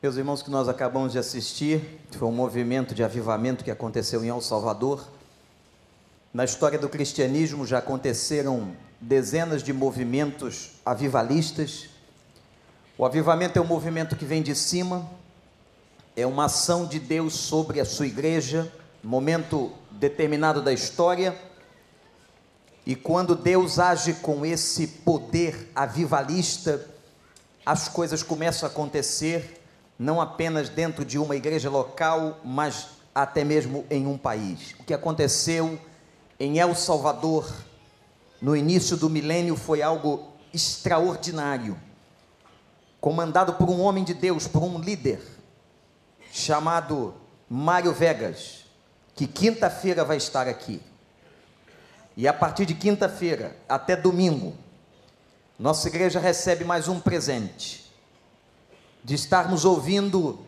Meus irmãos, que nós acabamos de assistir foi um movimento de avivamento que aconteceu em El Salvador. Na história do cristianismo já aconteceram dezenas de movimentos avivalistas. O avivamento é um movimento que vem de cima, é uma ação de Deus sobre a sua igreja, momento determinado da história. E quando Deus age com esse poder avivalista, as coisas começam a acontecer não apenas dentro de uma igreja local, mas até mesmo em um país. O que aconteceu em El Salvador no início do milênio foi algo extraordinário, comandado por um homem de Deus, por um líder chamado Mário Vegas, que quinta-feira vai estar aqui. E a partir de quinta-feira até domingo, nossa igreja recebe mais um presente de estarmos ouvindo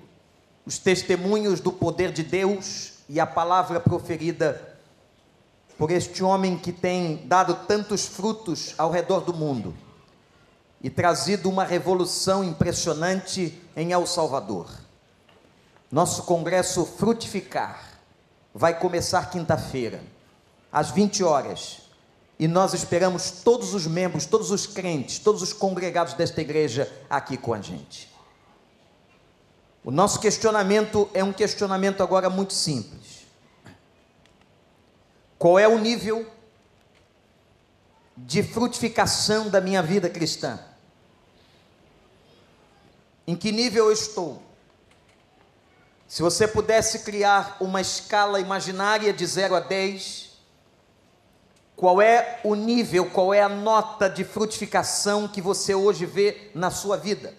os testemunhos do poder de Deus e a palavra proferida por este homem que tem dado tantos frutos ao redor do mundo e trazido uma revolução impressionante em El Salvador. Nosso congresso Frutificar vai começar quinta-feira, às 20 horas, e nós esperamos todos os membros, todos os crentes, todos os congregados desta igreja aqui com a gente. O nosso questionamento é um questionamento agora muito simples. Qual é o nível de frutificação da minha vida cristã? Em que nível eu estou? Se você pudesse criar uma escala imaginária de 0 a 10, qual é o nível, qual é a nota de frutificação que você hoje vê na sua vida?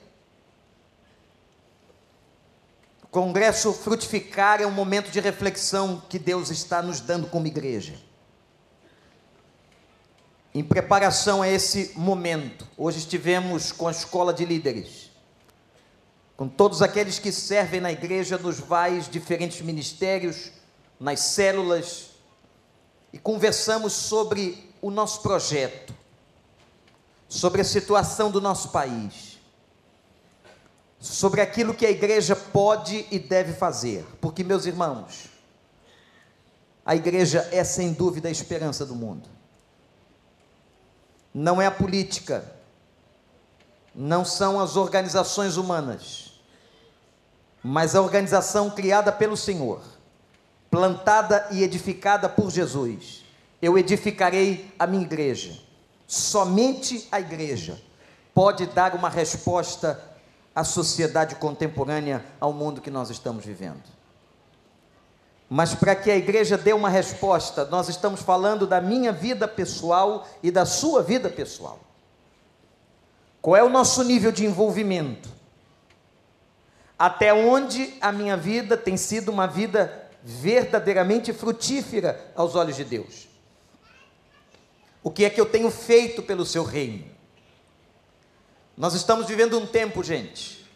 Congresso Frutificar é um momento de reflexão que Deus está nos dando como igreja. Em preparação a esse momento, hoje estivemos com a escola de líderes, com todos aqueles que servem na igreja nos vários diferentes ministérios, nas células, e conversamos sobre o nosso projeto, sobre a situação do nosso país sobre aquilo que a igreja pode e deve fazer, porque, meus irmãos, a igreja é sem dúvida a esperança do mundo. Não é a política, não são as organizações humanas, mas a organização criada pelo Senhor, plantada e edificada por Jesus. Eu edificarei a minha igreja. Somente a igreja pode dar uma resposta à sociedade contemporânea, ao mundo que nós estamos vivendo. Mas para que a igreja dê uma resposta, nós estamos falando da minha vida pessoal e da sua vida pessoal. Qual é o nosso nível de envolvimento? Até onde a minha vida tem sido uma vida verdadeiramente frutífera aos olhos de Deus? O que é que eu tenho feito pelo seu reino? Nós estamos vivendo um tempo, gente,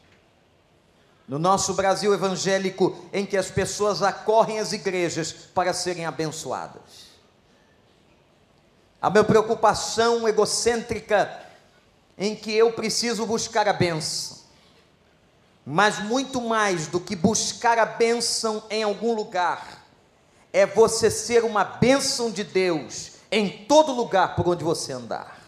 no nosso Brasil evangélico, em que as pessoas acorrem às igrejas para serem abençoadas. A minha preocupação egocêntrica em que eu preciso buscar a bênção, mas muito mais do que buscar a bênção em algum lugar, é você ser uma bênção de Deus em todo lugar por onde você andar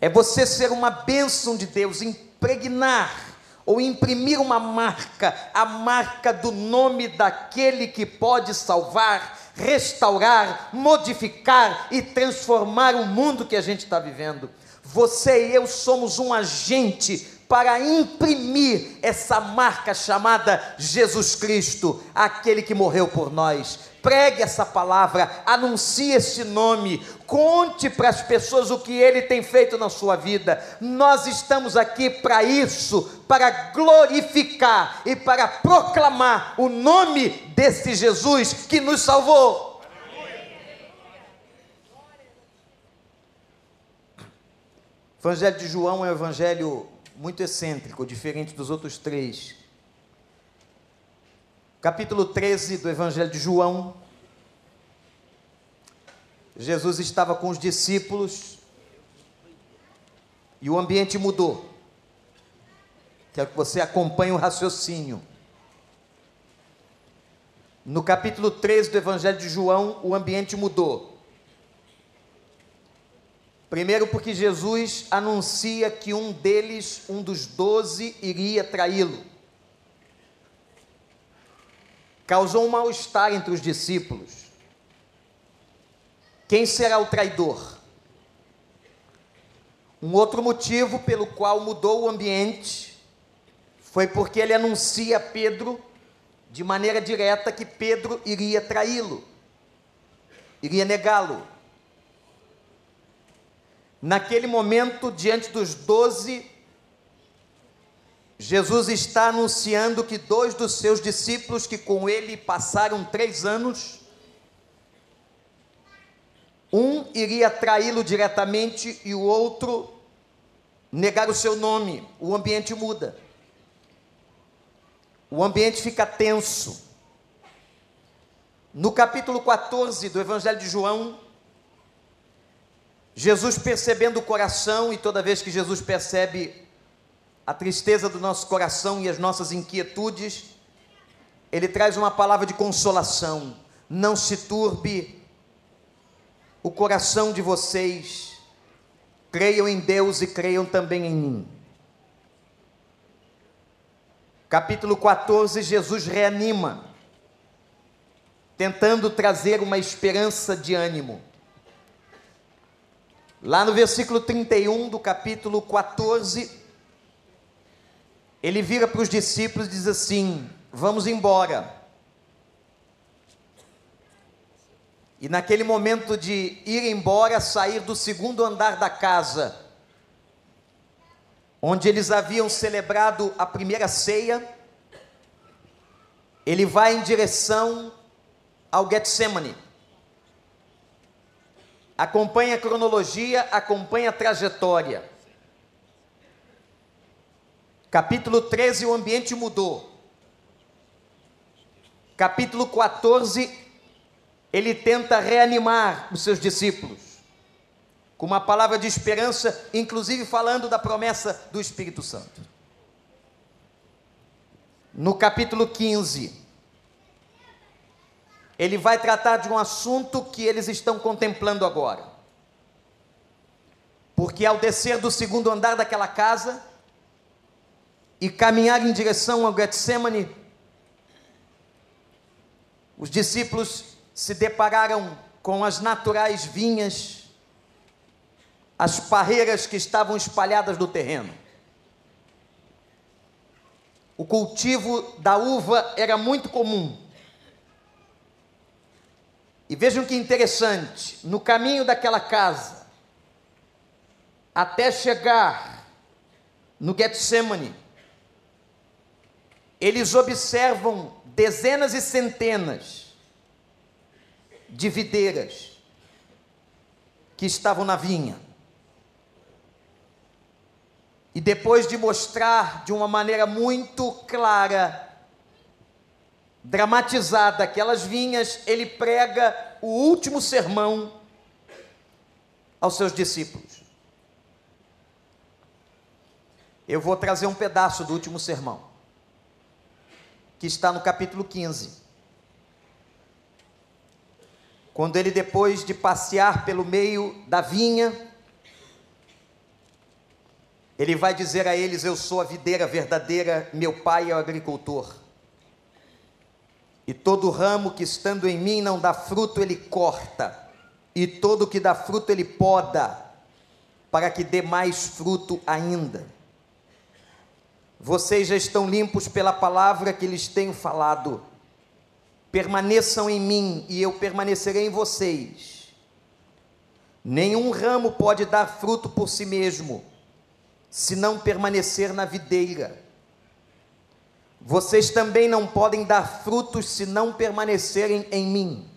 é você ser uma bênção de Deus, impregnar ou imprimir uma marca, a marca do nome daquele que pode salvar, restaurar, modificar e transformar o mundo que a gente está vivendo. Você e eu somos um agente para imprimir essa marca chamada Jesus Cristo, aquele que morreu por nós pregue essa palavra, anuncie esse nome, conte para as pessoas o que ele tem feito na sua vida. Nós estamos aqui para isso, para glorificar e para proclamar o nome desse Jesus que nos salvou. Evangelho de João é um evangelho muito excêntrico, diferente dos outros três capítulo 13 do Evangelho de João. Jesus estava com os discípulos e o ambiente mudou. Quero que você acompanhe o raciocínio. No capítulo 13 do Evangelho de João, o ambiente mudou. Primeiro, porque Jesus anuncia que um deles, um dos doze, iria traí-lo. Causou um mal-estar entre os discípulos. Quem será o traidor? Um outro motivo pelo qual mudou o ambiente foi porque ele anuncia a Pedro de maneira direta que Pedro iria traí-lo, iria negá-lo. Naquele momento, diante dos doze, Jesus está anunciando que dois dos seus discípulos, que com ele passaram três anos, um iria traí-lo diretamente e o outro negar o seu nome. O ambiente muda. O ambiente fica tenso. No capítulo 14 do Evangelho de João, Jesus percebendo o coração, e toda vez que Jesus percebe a tristeza do nosso coração e as nossas inquietudes, ele traz uma palavra de consolação. Não se turbe o coração de vocês, creiam em Deus e creiam também em mim capítulo 14, Jesus reanima, tentando trazer uma esperança de ânimo. Lá no versículo 31 do capítulo 14, ele vira para os discípulos e diz assim: Vamos embora. E naquele momento de ir embora, sair do segundo andar da casa, onde eles haviam celebrado a primeira ceia, ele vai em direção ao Getsemane. Acompanha a cronologia, acompanha a trajetória. Capítulo 13, o ambiente mudou. Capítulo 14, ele tenta reanimar os seus discípulos com uma palavra de esperança, inclusive falando da promessa do Espírito Santo. No capítulo 15, ele vai tratar de um assunto que eles estão contemplando agora. Porque ao descer do segundo andar daquela casa e caminhar em direção ao Getsemane, os discípulos se depararam com as naturais vinhas as parreiras que estavam espalhadas no terreno. O cultivo da uva era muito comum. E vejam que interessante, no caminho daquela casa, até chegar no Getsemane, eles observam dezenas e centenas de videiras que estavam na vinha. E depois de mostrar de uma maneira muito clara, dramatizada aquelas vinhas, ele prega o último sermão aos seus discípulos. Eu vou trazer um pedaço do último sermão, que está no capítulo 15. Quando ele, depois de passear pelo meio da vinha, ele vai dizer a eles: Eu sou a videira verdadeira, meu pai é o agricultor. E todo ramo que estando em mim não dá fruto, ele corta, e todo que dá fruto, ele poda, para que dê mais fruto ainda. Vocês já estão limpos pela palavra que lhes tenho falado. Permaneçam em mim e eu permanecerei em vocês. Nenhum ramo pode dar fruto por si mesmo se não permanecer na videira. Vocês também não podem dar frutos se não permanecerem em mim.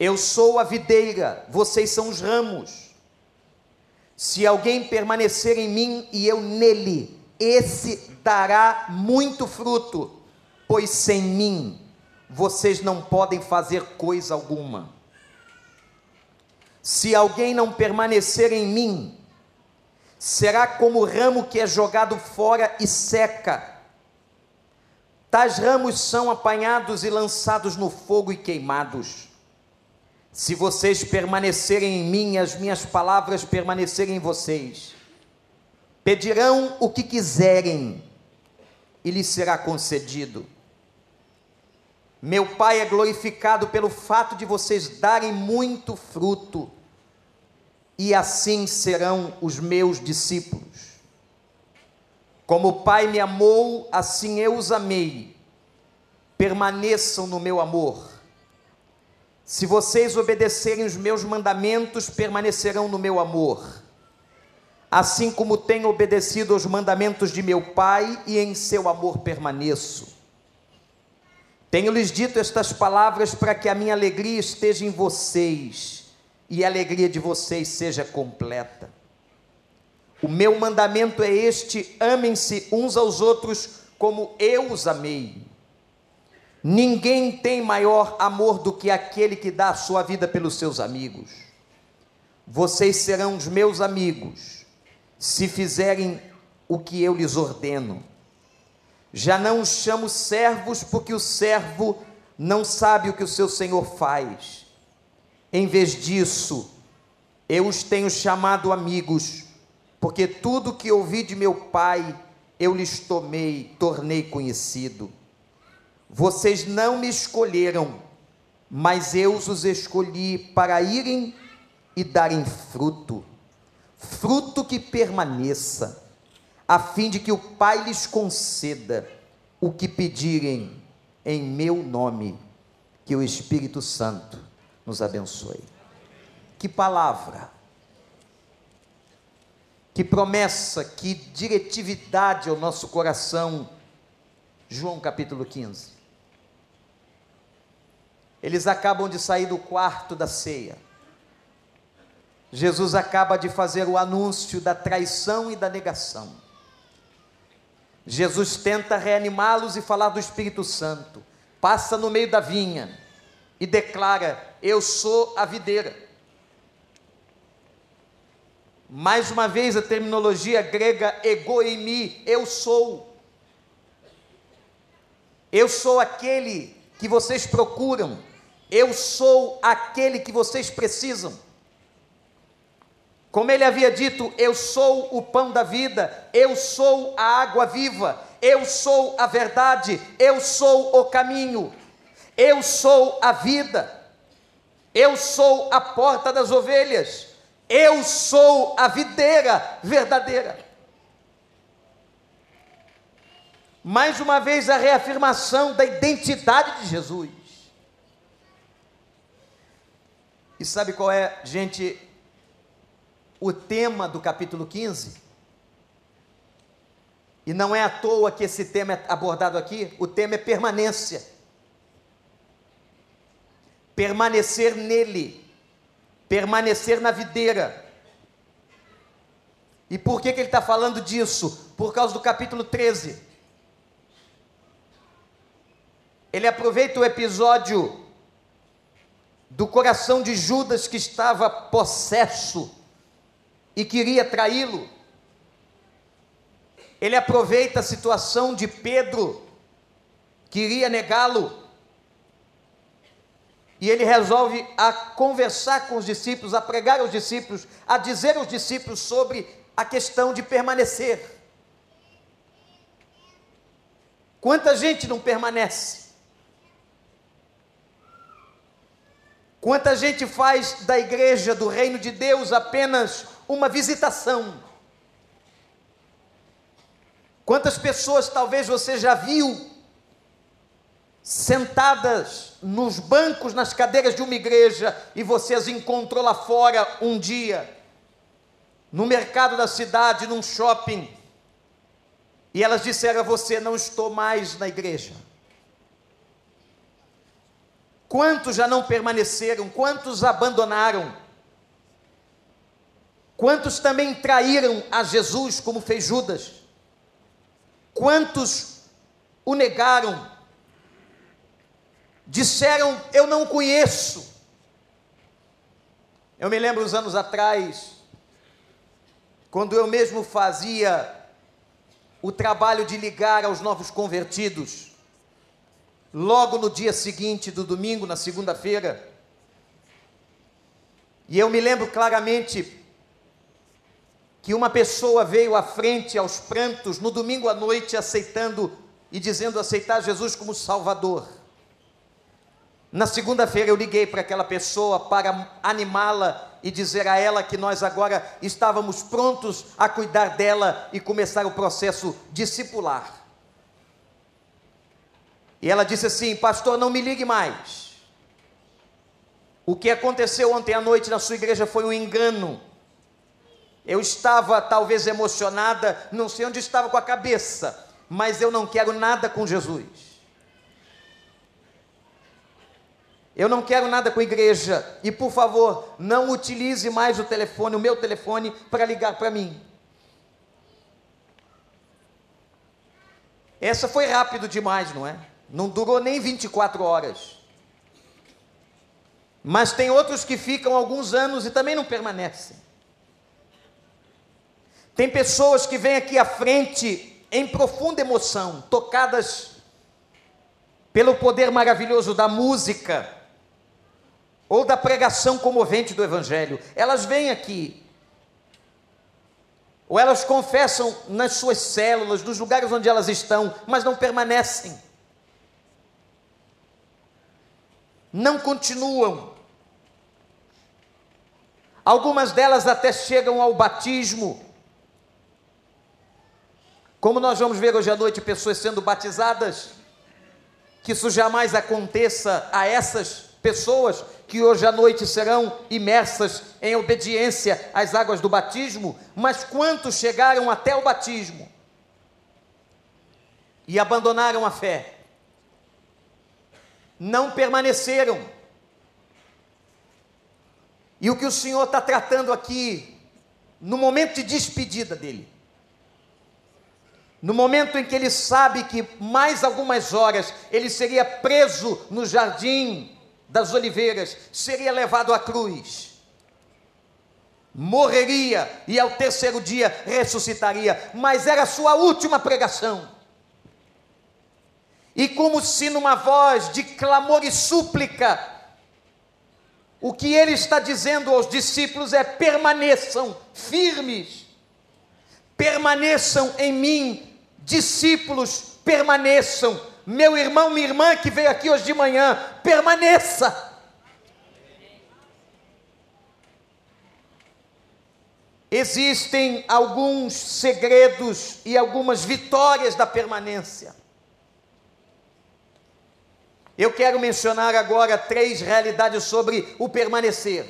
Eu sou a videira, vocês são os ramos. Se alguém permanecer em mim e eu nele, esse dará muito fruto, pois sem mim vocês não podem fazer coisa alguma. Se alguém não permanecer em mim, será como o ramo que é jogado fora e seca. Tais ramos são apanhados e lançados no fogo e queimados. Se vocês permanecerem em mim, as minhas palavras permanecerem em vocês, pedirão o que quiserem e lhes será concedido. Meu Pai é glorificado pelo fato de vocês darem muito fruto, e assim serão os meus discípulos. Como o Pai me amou, assim eu os amei. Permaneçam no meu amor. Se vocês obedecerem os meus mandamentos, permanecerão no meu amor. Assim como tenho obedecido aos mandamentos de meu Pai e em seu amor permaneço. Tenho-lhes dito estas palavras para que a minha alegria esteja em vocês e a alegria de vocês seja completa. O meu mandamento é este: amem-se uns aos outros como eu os amei. Ninguém tem maior amor do que aquele que dá a sua vida pelos seus amigos. Vocês serão os meus amigos se fizerem o que eu lhes ordeno. Já não os chamo servos, porque o servo não sabe o que o seu senhor faz. Em vez disso, eu os tenho chamado amigos porque tudo que ouvi de meu Pai, eu lhes tomei, tornei conhecido. Vocês não me escolheram, mas eu os escolhi para irem e darem fruto, fruto que permaneça, a fim de que o Pai lhes conceda o que pedirem em meu nome. Que o Espírito Santo nos abençoe. Que palavra! Que promessa, que diretividade ao nosso coração. João capítulo 15. Eles acabam de sair do quarto da ceia. Jesus acaba de fazer o anúncio da traição e da negação. Jesus tenta reanimá-los e falar do Espírito Santo. Passa no meio da vinha e declara: Eu sou a videira. Mais uma vez a terminologia grega egoimi, eu sou. Eu sou aquele que vocês procuram. Eu sou aquele que vocês precisam. Como ele havia dito, eu sou o pão da vida, eu sou a água viva, eu sou a verdade, eu sou o caminho, eu sou a vida, eu sou a porta das ovelhas. Eu sou a videira verdadeira. Mais uma vez a reafirmação da identidade de Jesus. E sabe qual é, gente, o tema do capítulo 15? E não é à toa que esse tema é abordado aqui, o tema é permanência. Permanecer nele permanecer na videira. E por que, que ele está falando disso? Por causa do capítulo 13. Ele aproveita o episódio do coração de Judas que estava possesso e queria traí-lo. Ele aproveita a situação de Pedro, que iria negá-lo e ele resolve a conversar com os discípulos, a pregar aos discípulos, a dizer aos discípulos sobre a questão de permanecer. Quanta gente não permanece? Quanta gente faz da igreja, do reino de Deus, apenas uma visitação? Quantas pessoas talvez você já viu sentadas nos bancos, nas cadeiras de uma igreja, e você as encontrou lá fora um dia, no mercado da cidade, num shopping, e elas disseram a você: Não estou mais na igreja. Quantos já não permaneceram? Quantos abandonaram? Quantos também traíram a Jesus, como fez Judas? Quantos o negaram? Disseram: Eu não conheço. Eu me lembro uns anos atrás, quando eu mesmo fazia o trabalho de ligar aos novos convertidos, logo no dia seguinte do domingo, na segunda-feira, e eu me lembro claramente que uma pessoa veio à frente aos prantos no domingo à noite aceitando e dizendo aceitar Jesus como Salvador. Na segunda-feira eu liguei para aquela pessoa para animá-la e dizer a ela que nós agora estávamos prontos a cuidar dela e começar o processo discipular. E ela disse assim: Pastor, não me ligue mais. O que aconteceu ontem à noite na sua igreja foi um engano. Eu estava talvez emocionada, não sei onde estava com a cabeça, mas eu não quero nada com Jesus. Eu não quero nada com a igreja. E por favor, não utilize mais o telefone, o meu telefone, para ligar para mim. Essa foi rápido demais, não é? Não durou nem 24 horas. Mas tem outros que ficam alguns anos e também não permanecem. Tem pessoas que vêm aqui à frente em profunda emoção, tocadas pelo poder maravilhoso da música ou da pregação comovente do Evangelho. Elas vêm aqui, ou elas confessam nas suas células, nos lugares onde elas estão, mas não permanecem, não continuam. Algumas delas até chegam ao batismo, como nós vamos ver hoje à noite pessoas sendo batizadas, que isso jamais aconteça a essas pessoas que hoje à noite serão imersas em obediência às águas do batismo, mas quantos chegaram até o batismo e abandonaram a fé? Não permaneceram. E o que o Senhor está tratando aqui, no momento de despedida dele, no momento em que ele sabe que mais algumas horas ele seria preso no jardim das oliveiras, seria levado à cruz, morreria e ao terceiro dia ressuscitaria, mas era a sua última pregação. E como se numa voz de clamor e súplica, o que ele está dizendo aos discípulos é: permaneçam firmes, permaneçam em mim, discípulos, permaneçam. Meu irmão, minha irmã que veio aqui hoje de manhã, permaneça. Existem alguns segredos e algumas vitórias da permanência. Eu quero mencionar agora três realidades sobre o permanecer.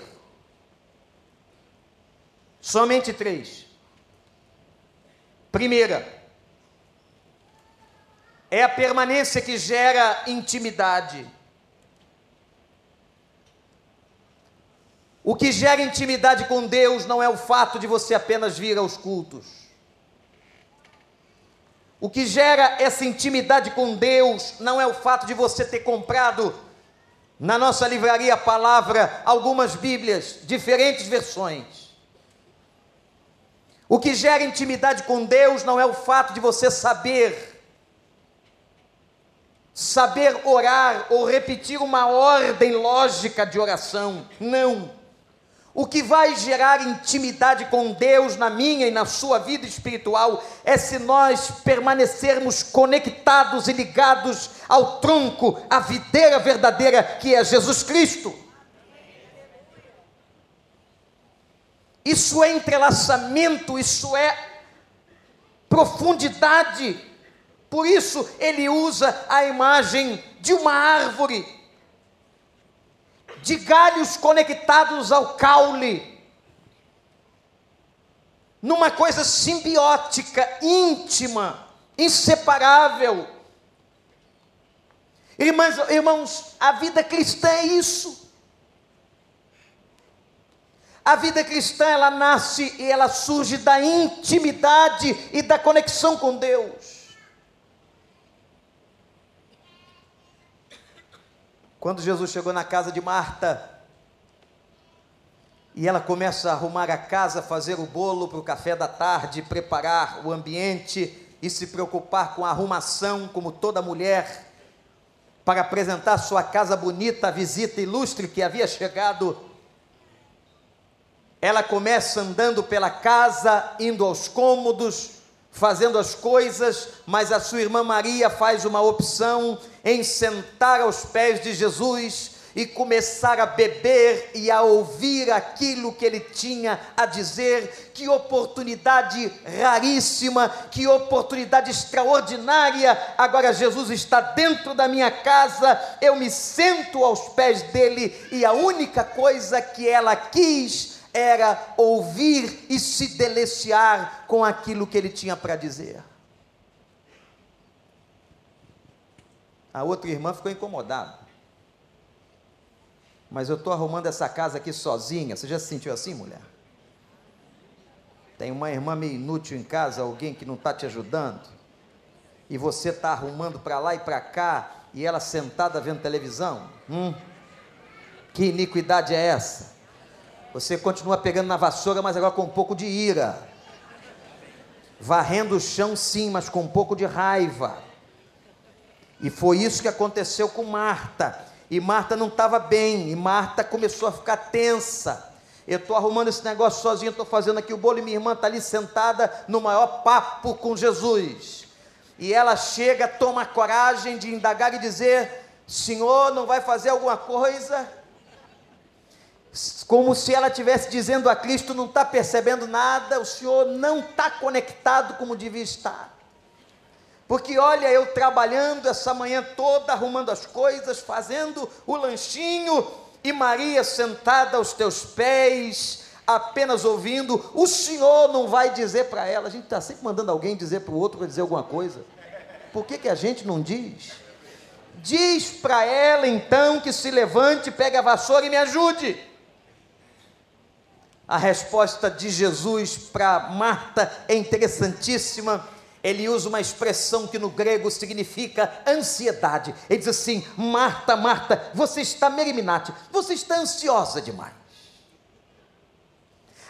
Somente três. Primeira, é a permanência que gera intimidade. O que gera intimidade com Deus não é o fato de você apenas vir aos cultos. O que gera essa intimidade com Deus não é o fato de você ter comprado na nossa livraria Palavra algumas Bíblias, diferentes versões. O que gera intimidade com Deus não é o fato de você saber saber orar ou repetir uma ordem lógica de oração. Não. O que vai gerar intimidade com Deus na minha e na sua vida espiritual é se nós permanecermos conectados e ligados ao tronco, à videira verdadeira que é Jesus Cristo. Isso é entrelaçamento, isso é profundidade por isso ele usa a imagem de uma árvore, de galhos conectados ao caule, numa coisa simbiótica, íntima, inseparável. Irmãos, irmãos, a vida cristã é isso. A vida cristã ela nasce e ela surge da intimidade e da conexão com Deus. Quando Jesus chegou na casa de Marta, E ela começa a arrumar a casa, fazer o bolo para o café da tarde, preparar o ambiente e se preocupar com a arrumação, como toda mulher, para apresentar sua casa bonita à visita ilustre que havia chegado. Ela começa andando pela casa, indo aos cômodos, fazendo as coisas, mas a sua irmã Maria faz uma opção em sentar aos pés de Jesus e começar a beber e a ouvir aquilo que ele tinha a dizer. Que oportunidade raríssima, que oportunidade extraordinária. Agora Jesus está dentro da minha casa, eu me sento aos pés dele e a única coisa que ela quis era ouvir e se deliciar com aquilo que ele tinha para dizer. A outra irmã ficou incomodada mas eu estou arrumando essa casa aqui sozinha. Você já se sentiu assim, mulher? Tem uma irmã meio inútil em casa, alguém que não está te ajudando, e você está arrumando para lá e para cá, e ela sentada vendo televisão? Hum? Que iniquidade é essa? Você continua pegando na vassoura, mas agora com um pouco de ira. Varrendo o chão, sim, mas com um pouco de raiva. E foi isso que aconteceu com Marta. E Marta não estava bem, e Marta começou a ficar tensa. Eu estou arrumando esse negócio sozinho, estou fazendo aqui o bolo, e minha irmã está ali sentada no maior papo com Jesus. E ela chega, toma coragem de indagar e dizer: Senhor, não vai fazer alguma coisa? Como se ela estivesse dizendo a Cristo: não está percebendo nada, o Senhor não está conectado como devia estar. Porque olha, eu trabalhando essa manhã toda, arrumando as coisas, fazendo o lanchinho, e Maria sentada aos teus pés, apenas ouvindo, o Senhor não vai dizer para ela, a gente está sempre mandando alguém dizer para o outro para dizer alguma coisa. Por que, que a gente não diz? Diz para ela então que se levante, pegue a vassoura e me ajude. A resposta de Jesus para Marta é interessantíssima ele usa uma expressão que no grego significa ansiedade. Ele diz assim: Marta, Marta, você está meriminate, você está ansiosa demais.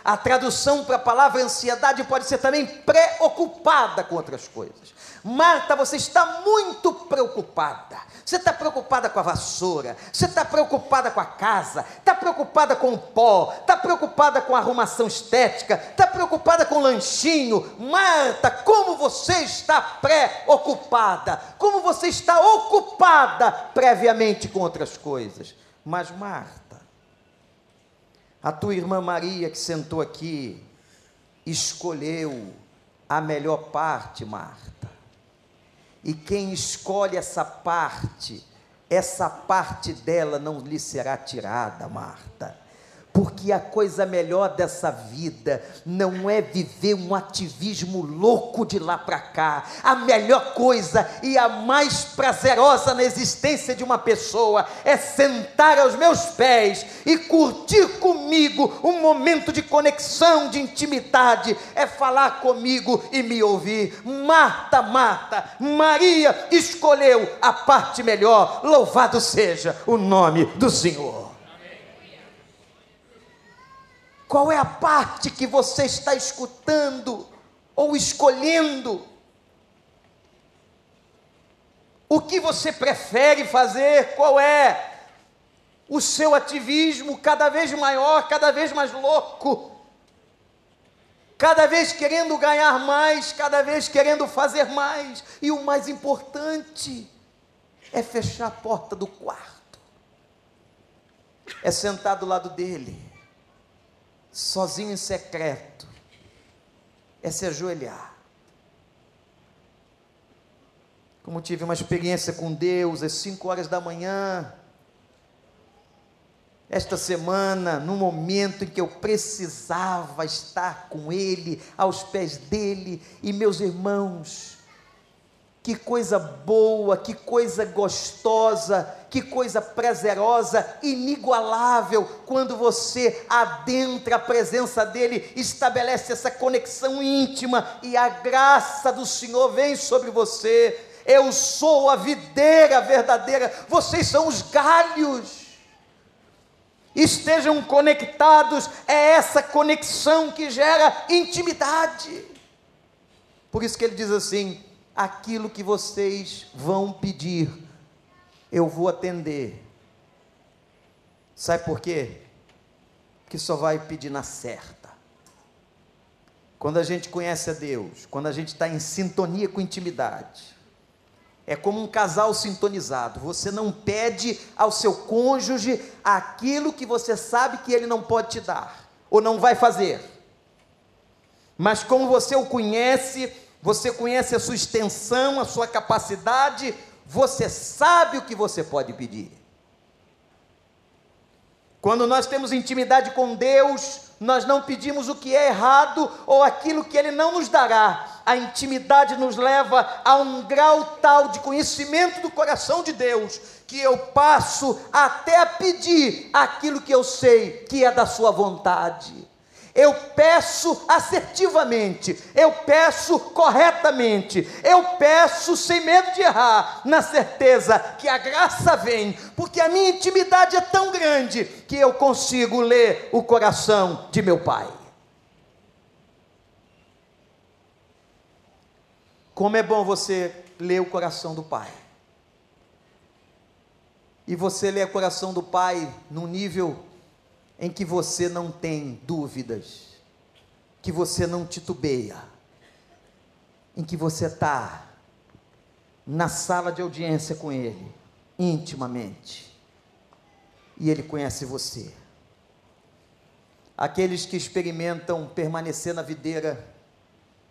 A tradução para a palavra ansiedade pode ser também preocupada com outras coisas. Marta, você está muito preocupada. Você está preocupada com a vassoura, você está preocupada com a casa, está preocupada com o pó, está preocupada com a arrumação estética, está preocupada com o lanchinho. Marta, como você está preocupada, como você está ocupada previamente com outras coisas. Mas, Marta, a tua irmã Maria que sentou aqui, escolheu a melhor parte, Marta. E quem escolhe essa parte, essa parte dela não lhe será tirada, Marta porque a coisa melhor dessa vida não é viver um ativismo louco de lá para cá. A melhor coisa e a mais prazerosa na existência de uma pessoa é sentar aos meus pés e curtir comigo um momento de conexão, de intimidade, é falar comigo e me ouvir. Marta, Marta, Maria escolheu a parte melhor. Louvado seja o nome do Senhor. Qual é a parte que você está escutando ou escolhendo? O que você prefere fazer? Qual é o seu ativismo cada vez maior, cada vez mais louco? Cada vez querendo ganhar mais, cada vez querendo fazer mais. E o mais importante é fechar a porta do quarto, é sentar do lado dele sozinho em secreto, é se ajoelhar. Como tive uma experiência com Deus às 5 horas da manhã, esta semana, no momento em que eu precisava estar com Ele, aos pés dele, e meus irmãos, que coisa boa, que coisa gostosa, que coisa prazerosa, inigualável, quando você adentra a presença dEle, estabelece essa conexão íntima e a graça do Senhor vem sobre você. Eu sou a videira verdadeira, vocês são os galhos. estejam conectados, é essa conexão que gera intimidade. Por isso que ele diz assim: aquilo que vocês vão pedir, eu vou atender. Sabe por quê? Porque só vai pedir na certa. Quando a gente conhece a Deus, quando a gente está em sintonia com intimidade, é como um casal sintonizado. Você não pede ao seu cônjuge aquilo que você sabe que ele não pode te dar ou não vai fazer. Mas como você o conhece, você conhece a sua extensão, a sua capacidade, você sabe o que você pode pedir. Quando nós temos intimidade com Deus, nós não pedimos o que é errado ou aquilo que Ele não nos dará. A intimidade nos leva a um grau tal de conhecimento do coração de Deus que eu passo até a pedir aquilo que eu sei que é da Sua vontade. Eu peço assertivamente, eu peço corretamente, eu peço sem medo de errar, na certeza que a graça vem, porque a minha intimidade é tão grande que eu consigo ler o coração de meu Pai. Como é bom você ler o coração do Pai. E você lê o coração do Pai num nível em que você não tem dúvidas, que você não titubeia, em que você está na sala de audiência com Ele, intimamente, e Ele conhece você. Aqueles que experimentam permanecer na videira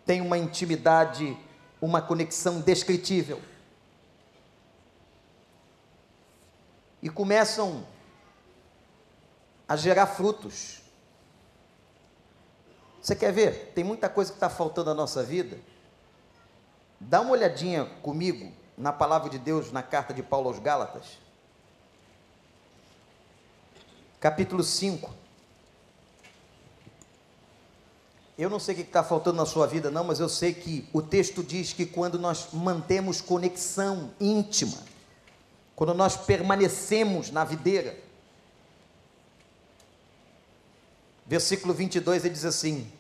têm uma intimidade, uma conexão descritível. E começam a gerar frutos. Você quer ver? Tem muita coisa que está faltando na nossa vida. Dá uma olhadinha comigo na palavra de Deus, na carta de Paulo aos Gálatas. Capítulo 5. Eu não sei o que está faltando na sua vida, não, mas eu sei que o texto diz que quando nós mantemos conexão íntima, quando nós permanecemos na videira, versículo 22, ele diz assim: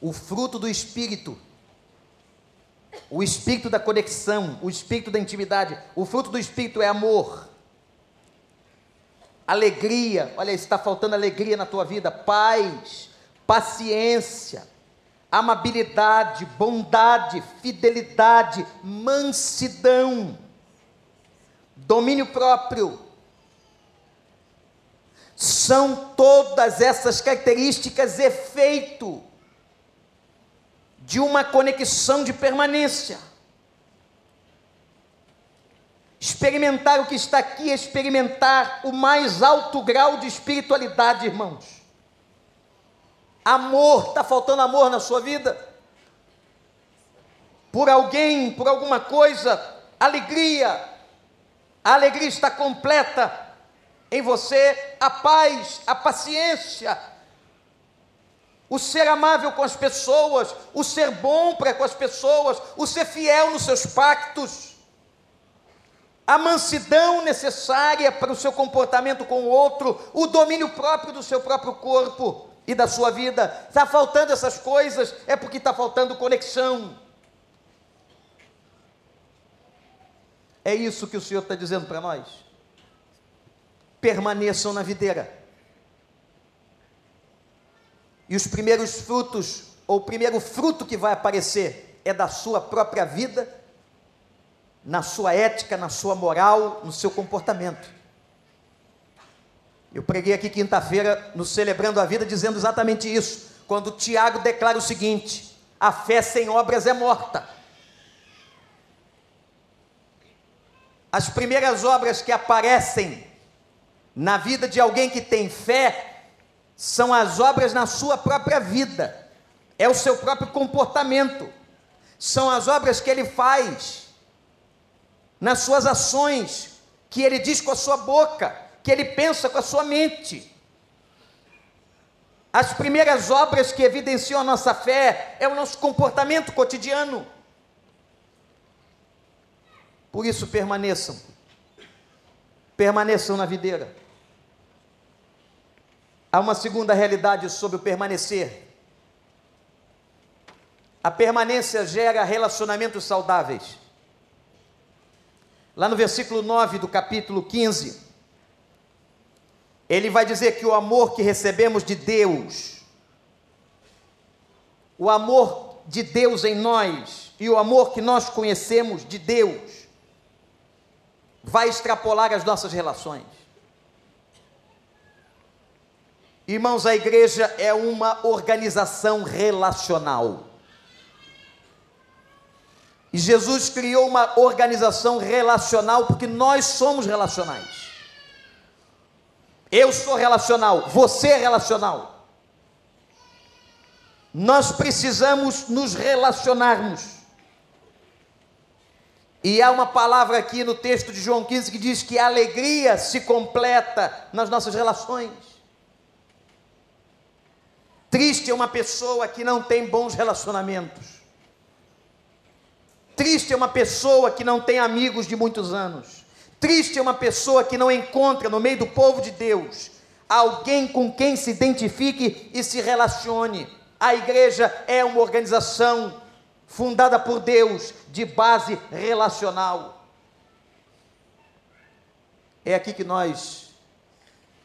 o fruto do Espírito, o Espírito da conexão, o Espírito da intimidade, o fruto do Espírito é amor, alegria, olha, está faltando alegria na tua vida, paz, paciência, amabilidade, bondade, fidelidade, mansidão, domínio próprio, são todas essas características efeito de uma conexão de permanência. Experimentar o que está aqui é experimentar o mais alto grau de espiritualidade, irmãos. Amor, está faltando amor na sua vida? Por alguém, por alguma coisa, alegria. A alegria está completa em você a paz, a paciência, o ser amável com as pessoas, o ser bom para com as pessoas, o ser fiel nos seus pactos, a mansidão necessária para o seu comportamento com o outro, o domínio próprio do seu próprio corpo e da sua vida. Está faltando essas coisas, é porque está faltando conexão. É isso que o Senhor está dizendo para nós permaneçam na videira. E os primeiros frutos, ou o primeiro fruto que vai aparecer, é da sua própria vida, na sua ética, na sua moral, no seu comportamento. Eu preguei aqui quinta-feira, no Celebrando a Vida, dizendo exatamente isso, quando Tiago declara o seguinte: a fé sem obras é morta. As primeiras obras que aparecem na vida de alguém que tem fé são as obras na sua própria vida, é o seu próprio comportamento, são as obras que ele faz, nas suas ações, que ele diz com a sua boca, que ele pensa com a sua mente. As primeiras obras que evidenciam a nossa fé é o nosso comportamento cotidiano. Por isso permaneçam, permaneçam na videira Há uma segunda realidade sobre o permanecer. A permanência gera relacionamentos saudáveis. Lá no versículo 9 do capítulo 15, ele vai dizer que o amor que recebemos de Deus, o amor de Deus em nós e o amor que nós conhecemos de Deus, vai extrapolar as nossas relações. Irmãos, a igreja é uma organização relacional. E Jesus criou uma organização relacional porque nós somos relacionais. Eu sou relacional, você é relacional. Nós precisamos nos relacionarmos. E há uma palavra aqui no texto de João 15 que diz que a alegria se completa nas nossas relações. Triste é uma pessoa que não tem bons relacionamentos. Triste é uma pessoa que não tem amigos de muitos anos. Triste é uma pessoa que não encontra no meio do povo de Deus alguém com quem se identifique e se relacione. A igreja é uma organização fundada por Deus de base relacional. É aqui que nós,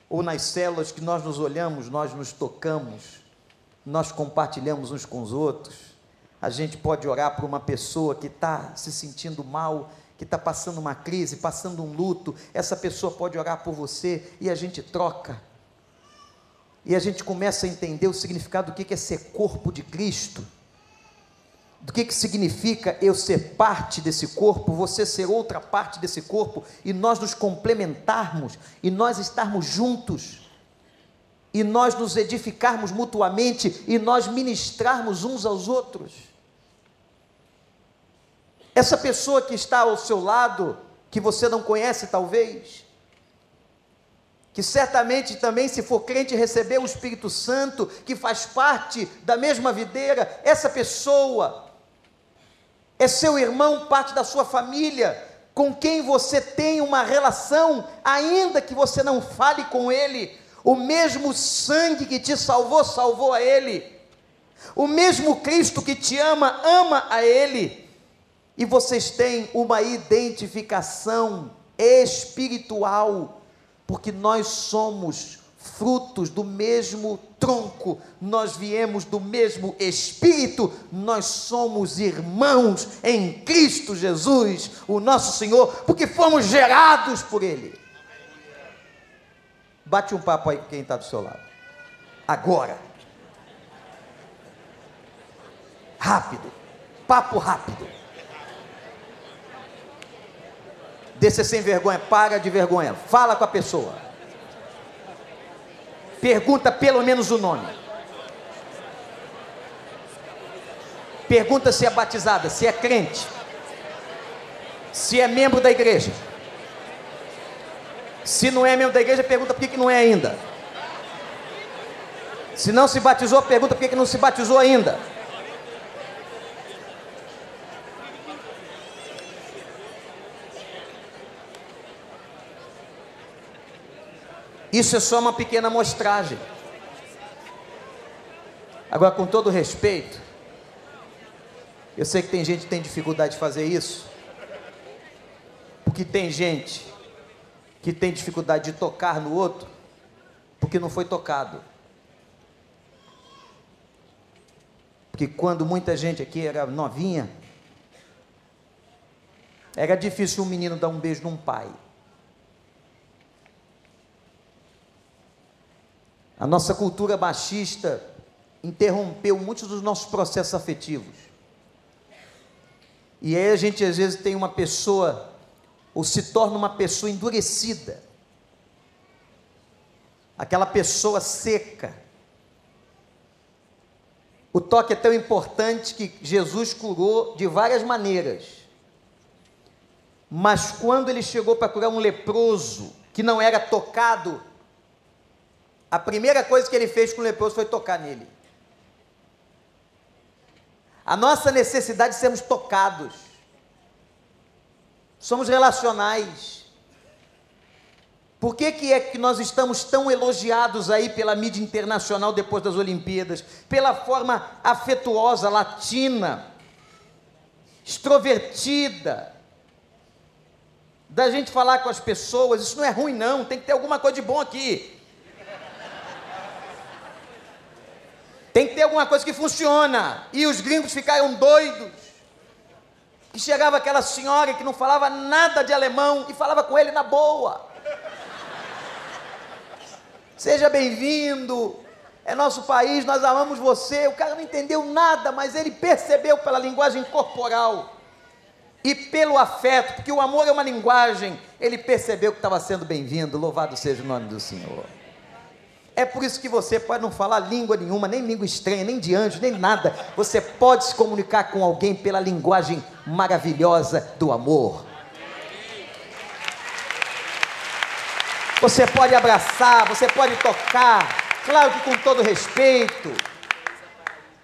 ou nas células que nós nos olhamos, nós nos tocamos, nós compartilhamos uns com os outros a gente pode orar por uma pessoa que está se sentindo mal, que está passando uma crise, passando um luto. Essa pessoa pode orar por você e a gente troca. E a gente começa a entender o significado do que é ser corpo de Cristo. Do que, que significa eu ser parte desse corpo, você ser outra parte desse corpo, e nós nos complementarmos, e nós estarmos juntos e nós nos edificarmos mutuamente e nós ministrarmos uns aos outros. Essa pessoa que está ao seu lado, que você não conhece talvez, que certamente também, se for crente, recebeu o Espírito Santo, que faz parte da mesma videira, essa pessoa é seu irmão, parte da sua família, com quem você tem uma relação, ainda que você não fale com ele, o mesmo sangue que te salvou, salvou a Ele. O mesmo Cristo que te ama, ama a Ele. E vocês têm uma identificação espiritual, porque nós somos frutos do mesmo tronco, nós viemos do mesmo Espírito, nós somos irmãos em Cristo Jesus, o nosso Senhor, porque fomos gerados por Ele. Bate um papo aí com quem está do seu lado. Agora. Rápido. Papo rápido. Descer sem vergonha. Para de vergonha. Fala com a pessoa. Pergunta pelo menos o nome. Pergunta se é batizada, se é crente, se é membro da igreja. Se não é membro da igreja, pergunta por que, que não é ainda. Se não se batizou, pergunta por que, que não se batizou ainda. Isso é só uma pequena amostragem. Agora, com todo respeito, eu sei que tem gente que tem dificuldade de fazer isso, porque tem gente que tem dificuldade de tocar no outro porque não foi tocado. Porque quando muita gente aqui era novinha, era difícil um menino dar um beijo num pai. A nossa cultura machista interrompeu muitos dos nossos processos afetivos. E aí a gente às vezes tem uma pessoa ou se torna uma pessoa endurecida, aquela pessoa seca. O toque é tão importante que Jesus curou de várias maneiras. Mas quando ele chegou para curar um leproso que não era tocado, a primeira coisa que ele fez com o leproso foi tocar nele. A nossa necessidade de sermos tocados somos relacionais. Por que, que é que nós estamos tão elogiados aí pela mídia internacional depois das Olimpíadas? Pela forma afetuosa, latina, extrovertida, da gente falar com as pessoas. Isso não é ruim, não, tem que ter alguma coisa de bom aqui. Tem que ter alguma coisa que funciona. E os gringos ficaram doidos. Que chegava aquela senhora que não falava nada de alemão e falava com ele na boa. Seja bem-vindo. É nosso país, nós amamos você. O cara não entendeu nada, mas ele percebeu pela linguagem corporal e pelo afeto, porque o amor é uma linguagem. Ele percebeu que estava sendo bem-vindo. Louvado seja o nome do Senhor. É por isso que você pode não falar língua nenhuma, nem língua estranha, nem de anjo, nem nada. Você pode se comunicar com alguém pela linguagem maravilhosa do amor. Você pode abraçar, você pode tocar, claro que com todo respeito.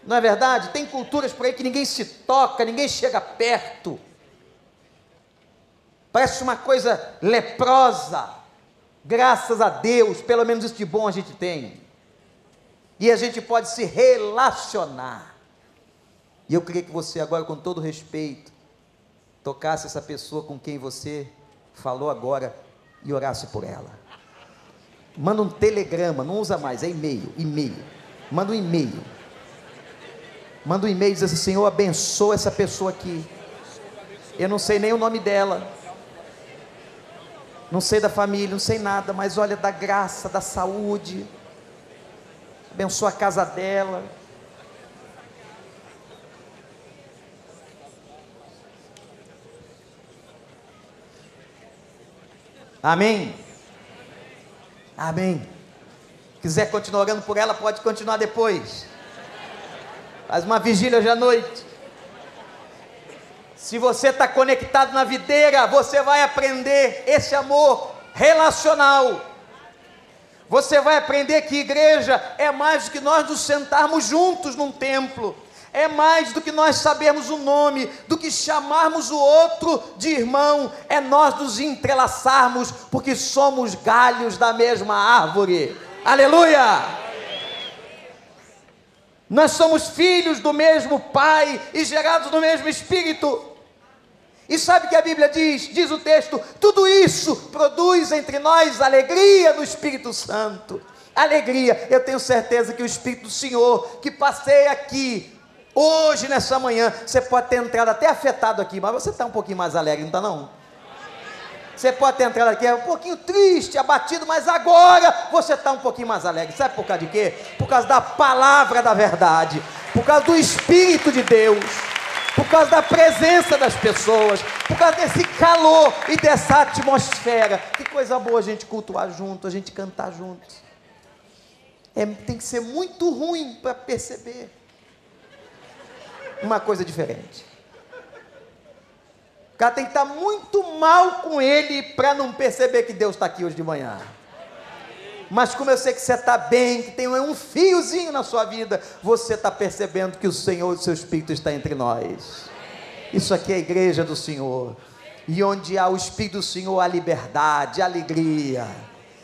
Não é verdade? Tem culturas por aí que ninguém se toca, ninguém chega perto. Parece uma coisa leprosa. Graças a Deus, pelo menos isso de bom a gente tem. E a gente pode se relacionar. E eu queria que você agora, com todo respeito, tocasse essa pessoa com quem você falou agora e orasse por ela. Manda um telegrama, não usa mais, é e-mail, e-mail. Manda um e-mail. Manda um e-mail e diz assim: Senhor, abençoa essa pessoa aqui. Eu não sei nem o nome dela. Não sei da família, não sei nada, mas olha, da graça, da saúde. Abençoa a casa dela. Amém. Amém. Quiser continuar orando por ela, pode continuar depois. Faz uma vigília hoje à noite. Se você está conectado na videira, você vai aprender esse amor relacional. Você vai aprender que igreja é mais do que nós nos sentarmos juntos num templo é mais do que nós sabermos o nome, do que chamarmos o outro de irmão, é nós nos entrelaçarmos, porque somos galhos da mesma árvore. Aleluia! Nós somos filhos do mesmo Pai e gerados no mesmo Espírito. E sabe que a Bíblia diz? Diz o texto: tudo isso produz entre nós alegria do Espírito Santo. Alegria, eu tenho certeza que o Espírito do Senhor que passei aqui Hoje, nessa manhã, você pode ter entrado até afetado aqui, mas você está um pouquinho mais alegre, não está não? Você pode ter entrado aqui é um pouquinho triste, abatido, mas agora você está um pouquinho mais alegre. Sabe por causa de quê? Por causa da palavra da verdade, por causa do Espírito de Deus, por causa da presença das pessoas, por causa desse calor e dessa atmosfera. Que coisa boa a gente cultuar junto, a gente cantar junto. É, tem que ser muito ruim para perceber uma coisa diferente. O cara tem que estar muito mal com ele para não perceber que Deus está aqui hoje de manhã. Mas como eu sei que você está bem, que tem um fiozinho na sua vida, você está percebendo que o Senhor, o seu Espírito está entre nós. Isso aqui é a igreja do Senhor. E onde há o Espírito do Senhor, há liberdade, há alegria.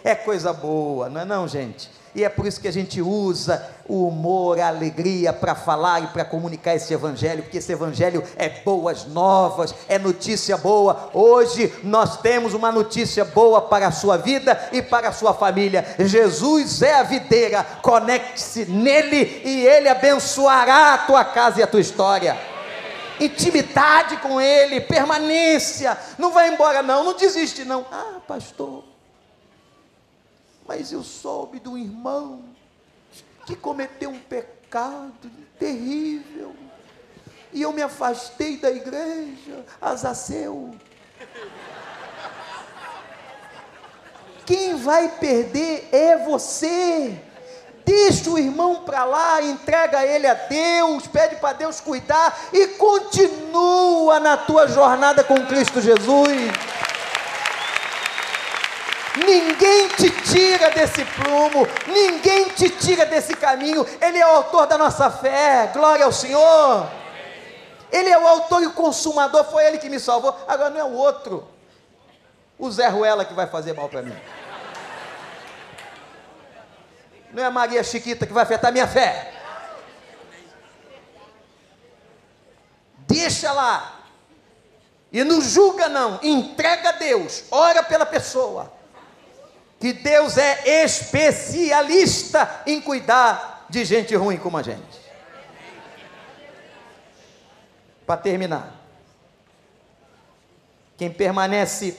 É coisa boa, não é não, gente? E é por isso que a gente usa o humor, a alegria para falar e para comunicar esse evangelho, porque esse evangelho é boas novas, é notícia boa. Hoje nós temos uma notícia boa para a sua vida e para a sua família. Jesus é a videira, conecte-se nele e ele abençoará a tua casa e a tua história intimidade com Ele, permanência. Não vai embora, não, não desiste, não. Ah, pastor, mas eu soube de um irmão que cometeu um pecado terrível. E eu me afastei da igreja, Azaceu. Quem vai perder é você. Deixa o irmão para lá, entrega ele a Deus, pede para Deus cuidar e continua na tua jornada com Cristo Jesus. Ninguém te tira desse plumo, ninguém te tira desse caminho. Ele é o autor da nossa fé. Glória ao Senhor. Ele é o autor e o consumador. Foi ele que me salvou. Agora não é o outro. O Zé Ruela que vai fazer mal para mim. Não é Maria Chiquita que vai afetar minha fé. Deixa lá. E não julga, não. Entrega a Deus. Ora pela pessoa. Que Deus é especialista em cuidar de gente ruim como a gente. Para terminar. Quem permanece,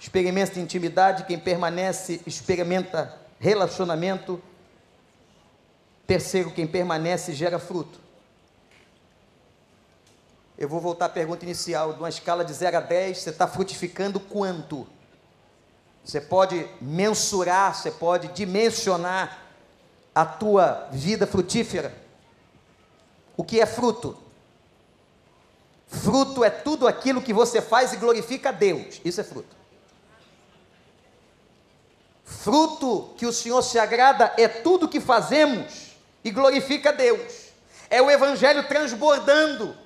experimenta intimidade. Quem permanece, experimenta relacionamento. Terceiro, quem permanece, gera fruto. Eu vou voltar à pergunta inicial. De uma escala de 0 a 10, você está frutificando quanto? Você pode mensurar, você pode dimensionar a tua vida frutífera. O que é fruto? Fruto é tudo aquilo que você faz e glorifica a Deus. Isso é fruto. Fruto que o Senhor se agrada é tudo que fazemos e glorifica a Deus. É o Evangelho transbordando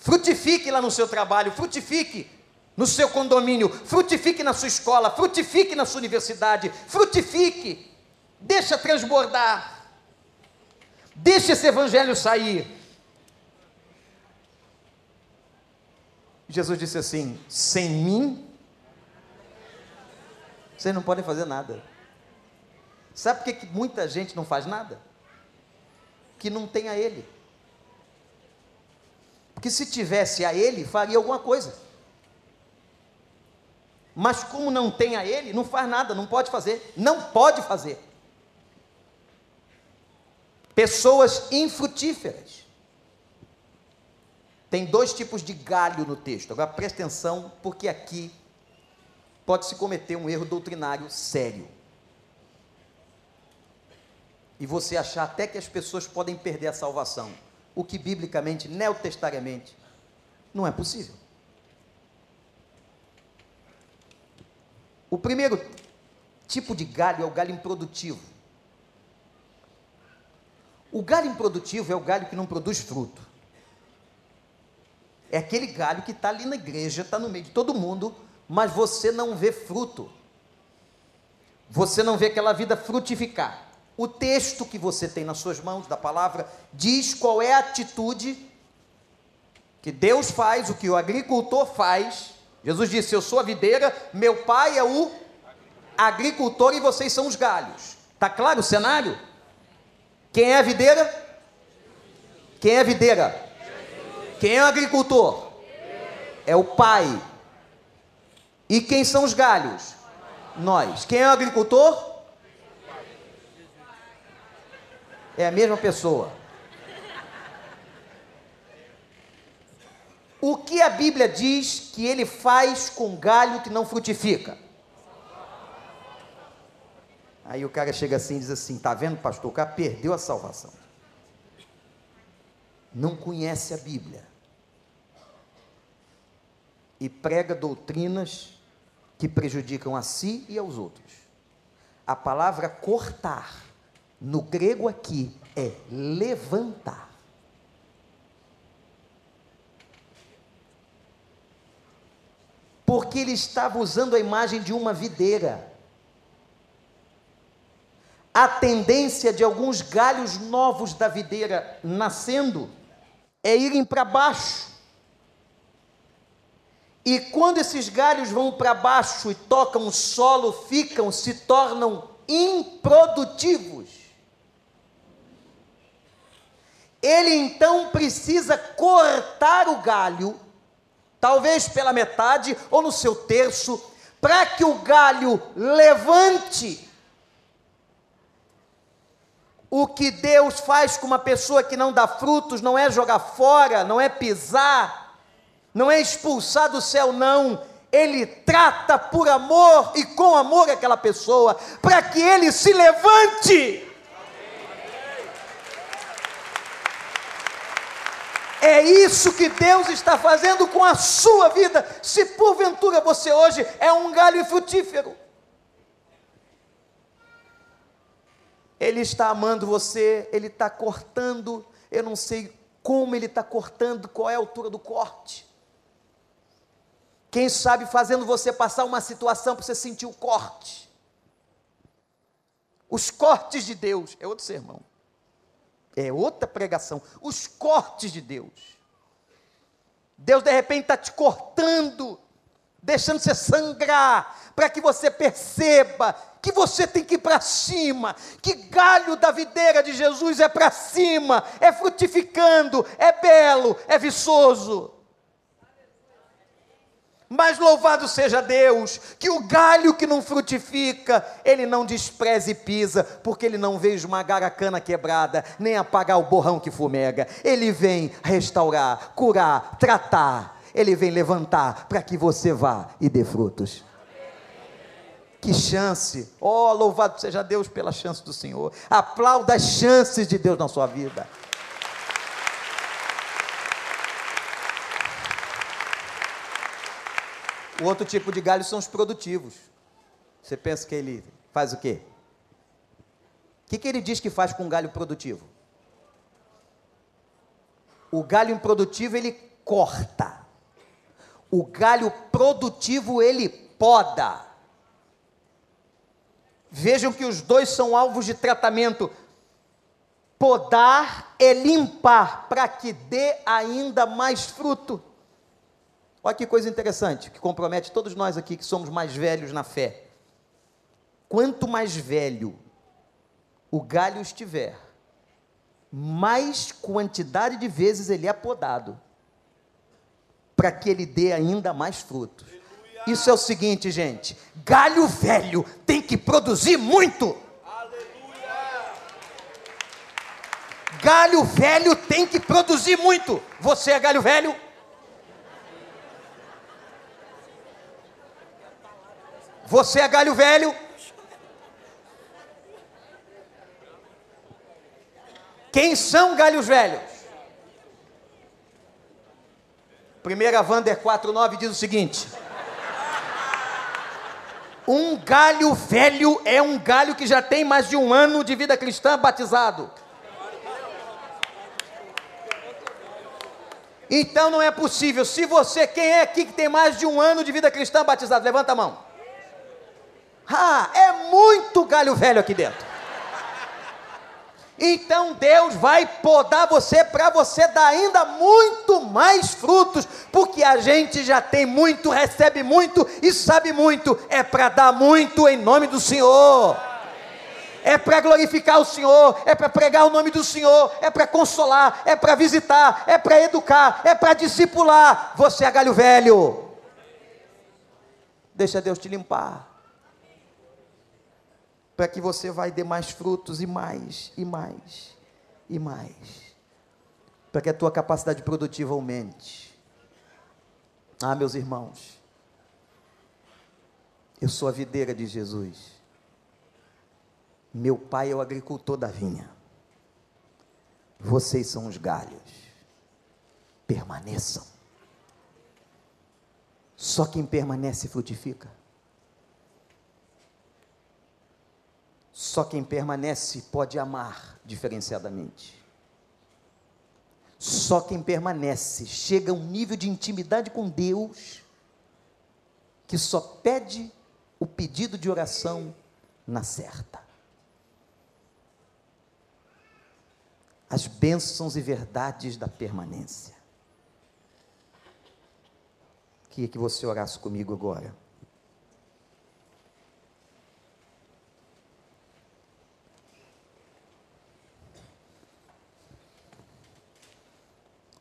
Frutifique lá no seu trabalho, frutifique no seu condomínio, frutifique na sua escola, frutifique na sua universidade, frutifique. Deixa transbordar. Deixa esse evangelho sair. Jesus disse assim: sem mim, vocês não podem fazer nada. Sabe por que, que muita gente não faz nada? Que não tem a Ele. Porque se tivesse a ele, faria alguma coisa. Mas como não tem a ele, não faz nada, não pode fazer. Não pode fazer. Pessoas infrutíferas. Tem dois tipos de galho no texto. Agora preste atenção, porque aqui pode se cometer um erro doutrinário sério. E você achar até que as pessoas podem perder a salvação o que biblicamente, neotestariamente, não é possível. O primeiro tipo de galho é o galho improdutivo. O galho improdutivo é o galho que não produz fruto. É aquele galho que está ali na igreja, está no meio de todo mundo, mas você não vê fruto. Você não vê aquela vida frutificar. O texto que você tem nas suas mãos, da palavra, diz qual é a atitude que Deus faz, o que o agricultor faz. Jesus disse: Eu sou a videira, meu pai é o agricultor e vocês são os galhos. Está claro o cenário? Quem é a videira? Quem é a videira? Quem é o agricultor? É o pai. E quem são os galhos? Nós. Quem é o agricultor? É a mesma pessoa. O que a Bíblia diz que ele faz com galho que não frutifica? Aí o cara chega assim e diz assim: tá vendo, pastor? O cara perdeu a salvação. Não conhece a Bíblia. E prega doutrinas que prejudicam a si e aos outros. A palavra cortar no grego aqui é levantar. Porque ele estava usando a imagem de uma videira. A tendência de alguns galhos novos da videira nascendo é irem para baixo. E quando esses galhos vão para baixo e tocam o solo, ficam, se tornam improdutivos. Ele então precisa cortar o galho, talvez pela metade ou no seu terço, para que o galho levante. O que Deus faz com uma pessoa que não dá frutos não é jogar fora, não é pisar, não é expulsar do céu, não. Ele trata por amor e com amor aquela pessoa, para que ele se levante. É isso que Deus está fazendo com a sua vida. Se porventura você hoje é um galho frutífero, Ele está amando você, Ele está cortando, eu não sei como Ele está cortando, qual é a altura do corte. Quem sabe fazendo você passar uma situação para você sentir o corte. Os cortes de Deus, é outro sermão. É outra pregação. Os cortes de Deus. Deus de repente está te cortando, deixando você sangrar, para que você perceba que você tem que ir para cima, que galho da videira de Jesus é para cima, é frutificando, é belo, é viçoso. Mas louvado seja Deus, que o galho que não frutifica, ele não despreze e pisa, porque ele não veio esmagar a cana quebrada, nem apagar o borrão que fumega. Ele vem restaurar, curar, tratar. Ele vem levantar para que você vá e dê frutos. Que chance! Oh, louvado seja Deus pela chance do Senhor. Aplauda as chances de Deus na sua vida. O outro tipo de galho são os produtivos. Você pensa que ele faz o quê? O que, que ele diz que faz com um galho produtivo? O galho improdutivo ele corta. O galho produtivo ele poda. Vejam que os dois são alvos de tratamento. Podar é limpar para que dê ainda mais fruto. Olha que coisa interessante, que compromete todos nós aqui que somos mais velhos na fé. Quanto mais velho o galho estiver, mais quantidade de vezes ele é podado, para que ele dê ainda mais frutos. Isso é o seguinte, gente: galho velho tem que produzir muito. Galho velho tem que produzir muito. Você é galho velho? Você é galho velho? Quem são galhos velhos? 1 Vander 4,9 diz o seguinte: Um galho velho é um galho que já tem mais de um ano de vida cristã batizado. Então não é possível. Se você, quem é aqui que tem mais de um ano de vida cristã batizado? Levanta a mão. Ah, é muito galho velho aqui dentro. Então Deus vai podar você para você dar ainda muito mais frutos, porque a gente já tem muito, recebe muito e sabe muito. É para dar muito em nome do Senhor. É para glorificar o Senhor, é para pregar o nome do Senhor, é para consolar, é para visitar, é para educar, é para discipular. Você é galho velho. Deixa Deus te limpar para que você vai dar mais frutos e mais, e mais, e mais. Para que a tua capacidade produtiva aumente. Ah, meus irmãos, eu sou a videira de Jesus. Meu pai é o agricultor da vinha. Vocês são os galhos. Permaneçam. Só quem permanece frutifica. Só quem permanece pode amar diferenciadamente. Só quem permanece chega a um nível de intimidade com Deus que só pede o pedido de oração na certa. As bênçãos e verdades da permanência. Queria que você orasse comigo agora.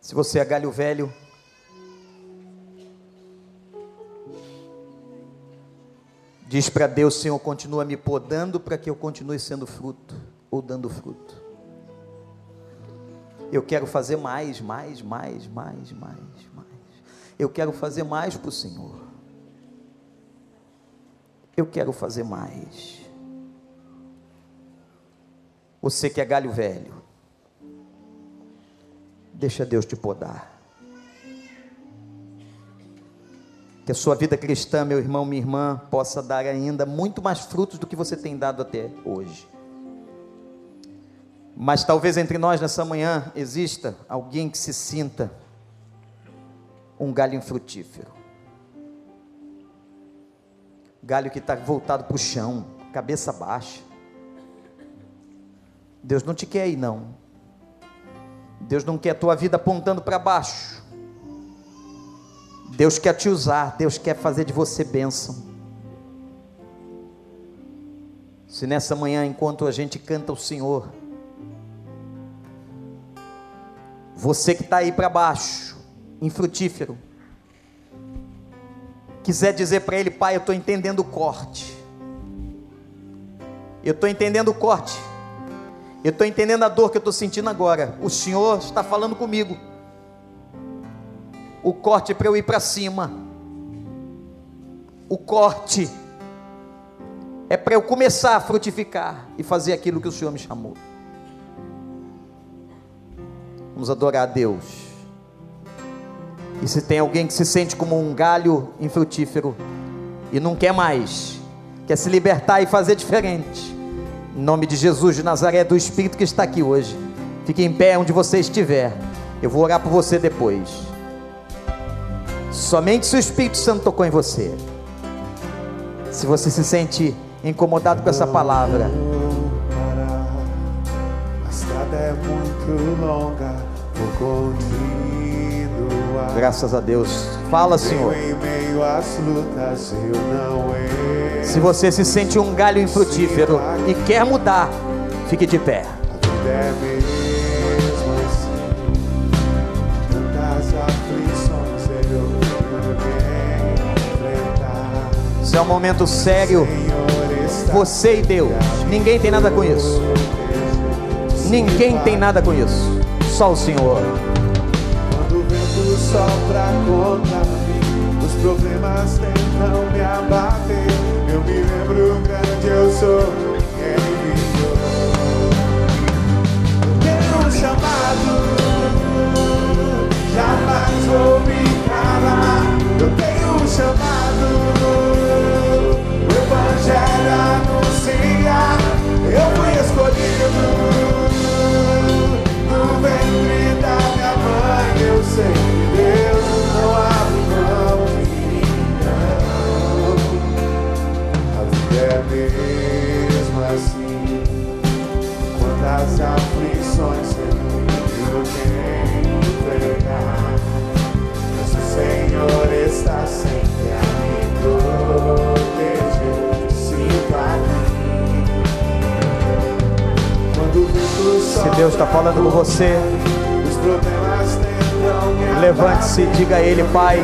Se você é galho velho, diz para Deus: Senhor, continua me podando para que eu continue sendo fruto ou dando fruto. Eu quero fazer mais, mais, mais, mais, mais, mais. Eu quero fazer mais para o Senhor. Eu quero fazer mais. Você que é galho velho, Deixa Deus te podar. Que a sua vida cristã, meu irmão, minha irmã, possa dar ainda muito mais frutos do que você tem dado até hoje. Mas talvez entre nós nessa manhã exista alguém que se sinta um galho infrutífero. Galho que está voltado para o chão, cabeça baixa. Deus não te quer aí, não. Deus não quer a tua vida apontando para baixo. Deus quer te usar, Deus quer fazer de você bênção. Se nessa manhã, enquanto a gente canta o Senhor, você que está aí para baixo, infrutífero, quiser dizer para Ele, Pai, eu estou entendendo o corte, eu estou entendendo o corte, eu estou entendendo a dor que eu estou sentindo agora. O Senhor está falando comigo. O corte é para eu ir para cima. O corte é para eu começar a frutificar e fazer aquilo que o Senhor me chamou. Vamos adorar a Deus. E se tem alguém que se sente como um galho infrutífero e não quer mais, quer se libertar e fazer diferente, em nome de Jesus de Nazaré, do Espírito que está aqui hoje. Fique em pé onde você estiver. Eu vou orar por você depois. Somente se o Espírito Santo tocou em você. Se você se sente incomodado com essa palavra. A estrada é muito longa, vou continuar. Graças a Deus. Fala, Senhor. Em meio às lutas eu não erro. Se você se sente um galho infrutífero e quer mudar, fique de pé. Isso é um momento sério. Você e Deus. Ninguém tem nada com isso. Ninguém tem nada com isso. Só o Senhor. Quando o vento sopra contra mim, os problemas tentam me abater. Me lembro grande eu sou quem me tenho um chamado, jamais vou me calar. Eu tenho um chamado, o Evangelho anuncia. Eu fui você, levante-se e diga a Ele, Pai,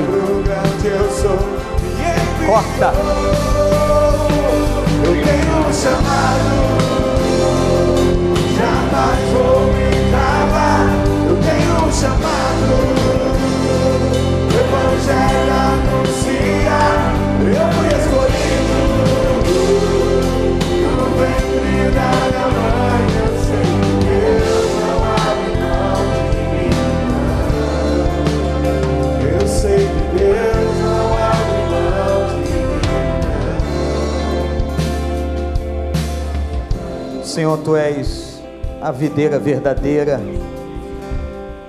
a videira verdadeira.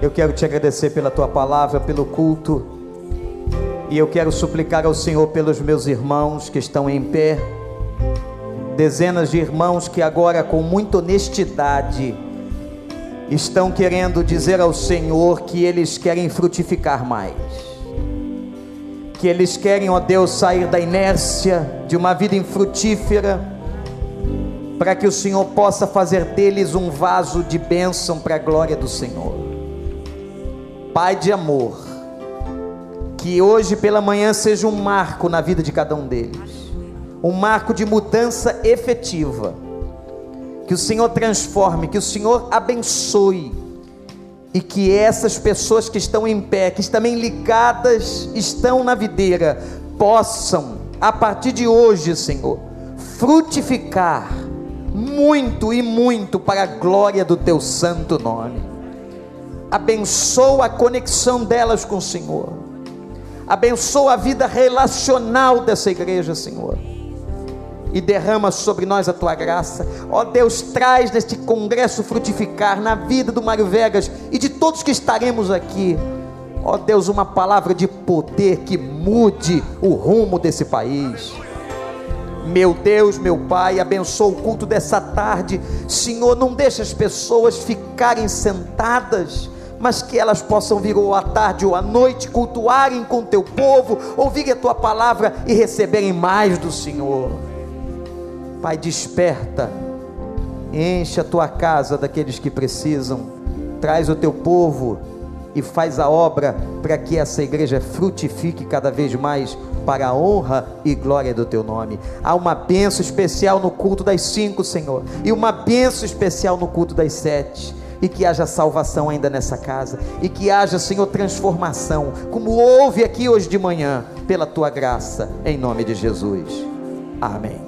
Eu quero te agradecer pela tua palavra, pelo culto. E eu quero suplicar ao Senhor pelos meus irmãos que estão em pé. Dezenas de irmãos que agora, com muita honestidade, estão querendo dizer ao Senhor que eles querem frutificar mais. Que eles querem, ó Deus, sair da inércia de uma vida infrutífera para que o Senhor possa fazer deles um vaso de bênção para a glória do Senhor. Pai de amor, que hoje pela manhã seja um marco na vida de cada um deles, um marco de mudança efetiva. Que o Senhor transforme, que o Senhor abençoe e que essas pessoas que estão em pé, que também ligadas estão na videira, possam, a partir de hoje, Senhor, frutificar muito e muito para a glória do teu santo nome. Abençoa a conexão delas com o Senhor. Abençoa a vida relacional dessa igreja, Senhor. E derrama sobre nós a tua graça. Ó Deus, traz neste congresso frutificar na vida do Mário Vegas e de todos que estaremos aqui. Ó Deus, uma palavra de poder que mude o rumo desse país Meu Deus, meu Pai, abençoa o culto dessa tarde. Senhor, não deixa as pessoas ficarem sentadas mas que elas possam vir ou à tarde ou à noite cultuarem com teu povo, ouvirem a tua palavra e receberem mais do Senhor. Pai, desperta, enche a tua casa daqueles que precisam, traz o teu povo e faz a obra para que essa igreja frutifique cada vez mais para a honra e glória do teu nome. Há uma benção especial no culto das cinco, Senhor, e uma benção especial no culto das sete e que haja salvação ainda nessa casa, e que haja, Senhor, transformação, como houve aqui hoje de manhã, pela tua graça, em nome de Jesus. Amém.